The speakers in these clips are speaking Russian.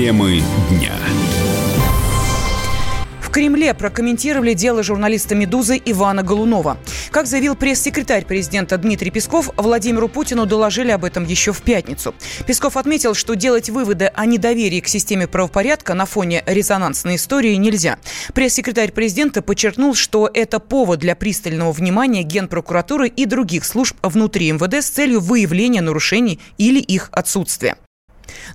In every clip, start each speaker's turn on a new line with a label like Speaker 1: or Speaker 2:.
Speaker 1: Темы дня.
Speaker 2: В Кремле прокомментировали дело журналиста «Медузы» Ивана Голунова. Как заявил пресс-секретарь президента Дмитрий Песков, Владимиру Путину доложили об этом еще в пятницу. Песков отметил, что делать выводы о недоверии к системе правопорядка на фоне резонансной истории нельзя. Пресс-секретарь президента подчеркнул, что это повод для пристального внимания Генпрокуратуры и других служб внутри МВД с целью выявления нарушений или их отсутствия.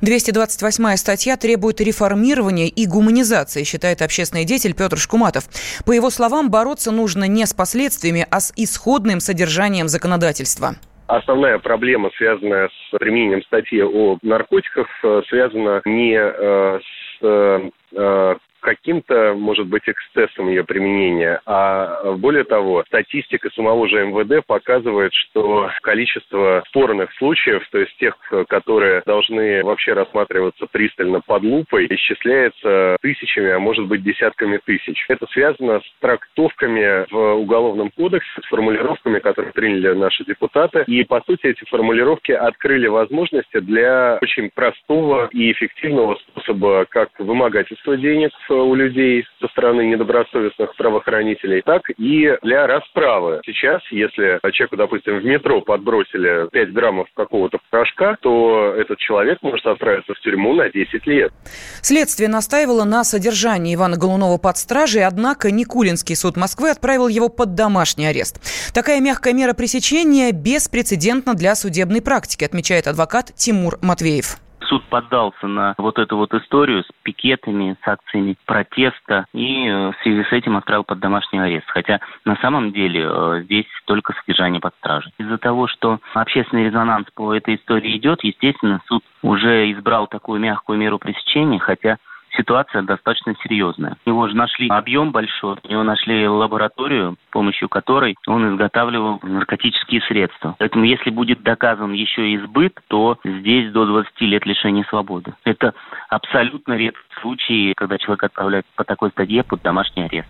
Speaker 2: 228 статья требует реформирования и гуманизации, считает общественный деятель Петр Шкуматов. По его словам, бороться нужно не с последствиями, а с исходным содержанием законодательства.
Speaker 3: Основная проблема, связанная с применением статьи о наркотиках, э, связана не э, с э, каким-то, может быть, эксцессом ее применения, а более того, статистика самого же МВД показывает, что количество спорных случаев, то есть тех, которые должны вообще рассматриваться пристально под лупой, исчисляется тысячами, а может быть десятками тысяч. Это связано с трактовками в Уголовном кодексе, с формулировками, которые приняли наши депутаты. И, по сути, эти формулировки открыли возможности для очень простого и эффективного способа как вымогательства денег в у людей со стороны недобросовестных правоохранителей, так и для расправы. Сейчас, если человеку, допустим, в метро подбросили 5 граммов какого-то порошка, то этот человек может отправиться в тюрьму на 10 лет.
Speaker 2: Следствие настаивало на содержании Ивана Голунова под стражей, однако Никулинский суд Москвы отправил его под домашний арест. Такая мягкая мера пресечения беспрецедентна для судебной практики, отмечает адвокат Тимур Матвеев
Speaker 4: суд поддался на вот эту вот историю с пикетами, с акциями протеста и э, в связи с этим отправил под домашний арест. Хотя на самом деле э, здесь только содержание под стражей. Из-за того, что общественный резонанс по этой истории идет, естественно, суд уже избрал такую мягкую меру пресечения, хотя ситуация достаточно серьезная. Его же нашли объем большой, его нашли лабораторию, с помощью которой он изготавливал наркотические средства. Поэтому если будет доказан еще и сбыт, то здесь до 20 лет лишения свободы. Это абсолютно редкий случай, когда человек отправляют по такой стадье под домашний арест.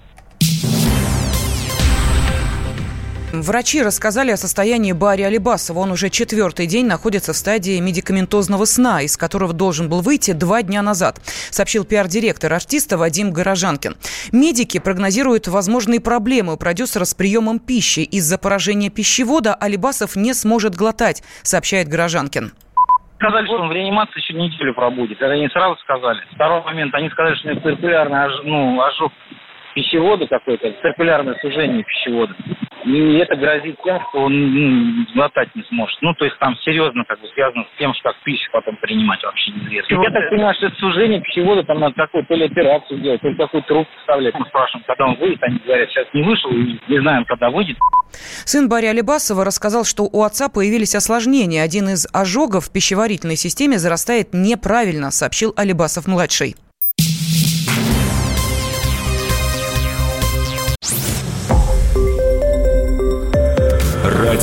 Speaker 2: Врачи рассказали о состоянии Барри Алибасова. Он уже четвертый день находится в стадии медикаментозного сна, из которого должен был выйти два дня назад, сообщил пиар-директор артиста Вадим Горожанкин. Медики прогнозируют возможные проблемы у продюсера с приемом пищи. Из-за поражения пищевода Алибасов не сможет глотать, сообщает Горожанкин
Speaker 5: сказали, что он в реанимации еще неделю пробудет. Это они сразу сказали. Второй момент, они сказали, что у него циркулярный ну, ожог пищевода какой-то, циркулярное сужение пищевода. И это грозит тем, что он ну, глотать не сможет. Ну, то есть там серьезно как бы связано с тем, что как пищу потом принимать вообще неизвестно. Я так понимаю, что это сужение пищевода, там надо какую-то то ли операцию делать, то ли какую-то трубку вставлять. Мы спрашиваем, когда он выйдет, они говорят, сейчас не вышел, и не знаем, когда выйдет.
Speaker 2: Сын Барри Алибасова рассказал, что у отца появились осложнения. Один из ожогов в пищеварительной системе зарастает неправильно, сообщил Алибасов-младший.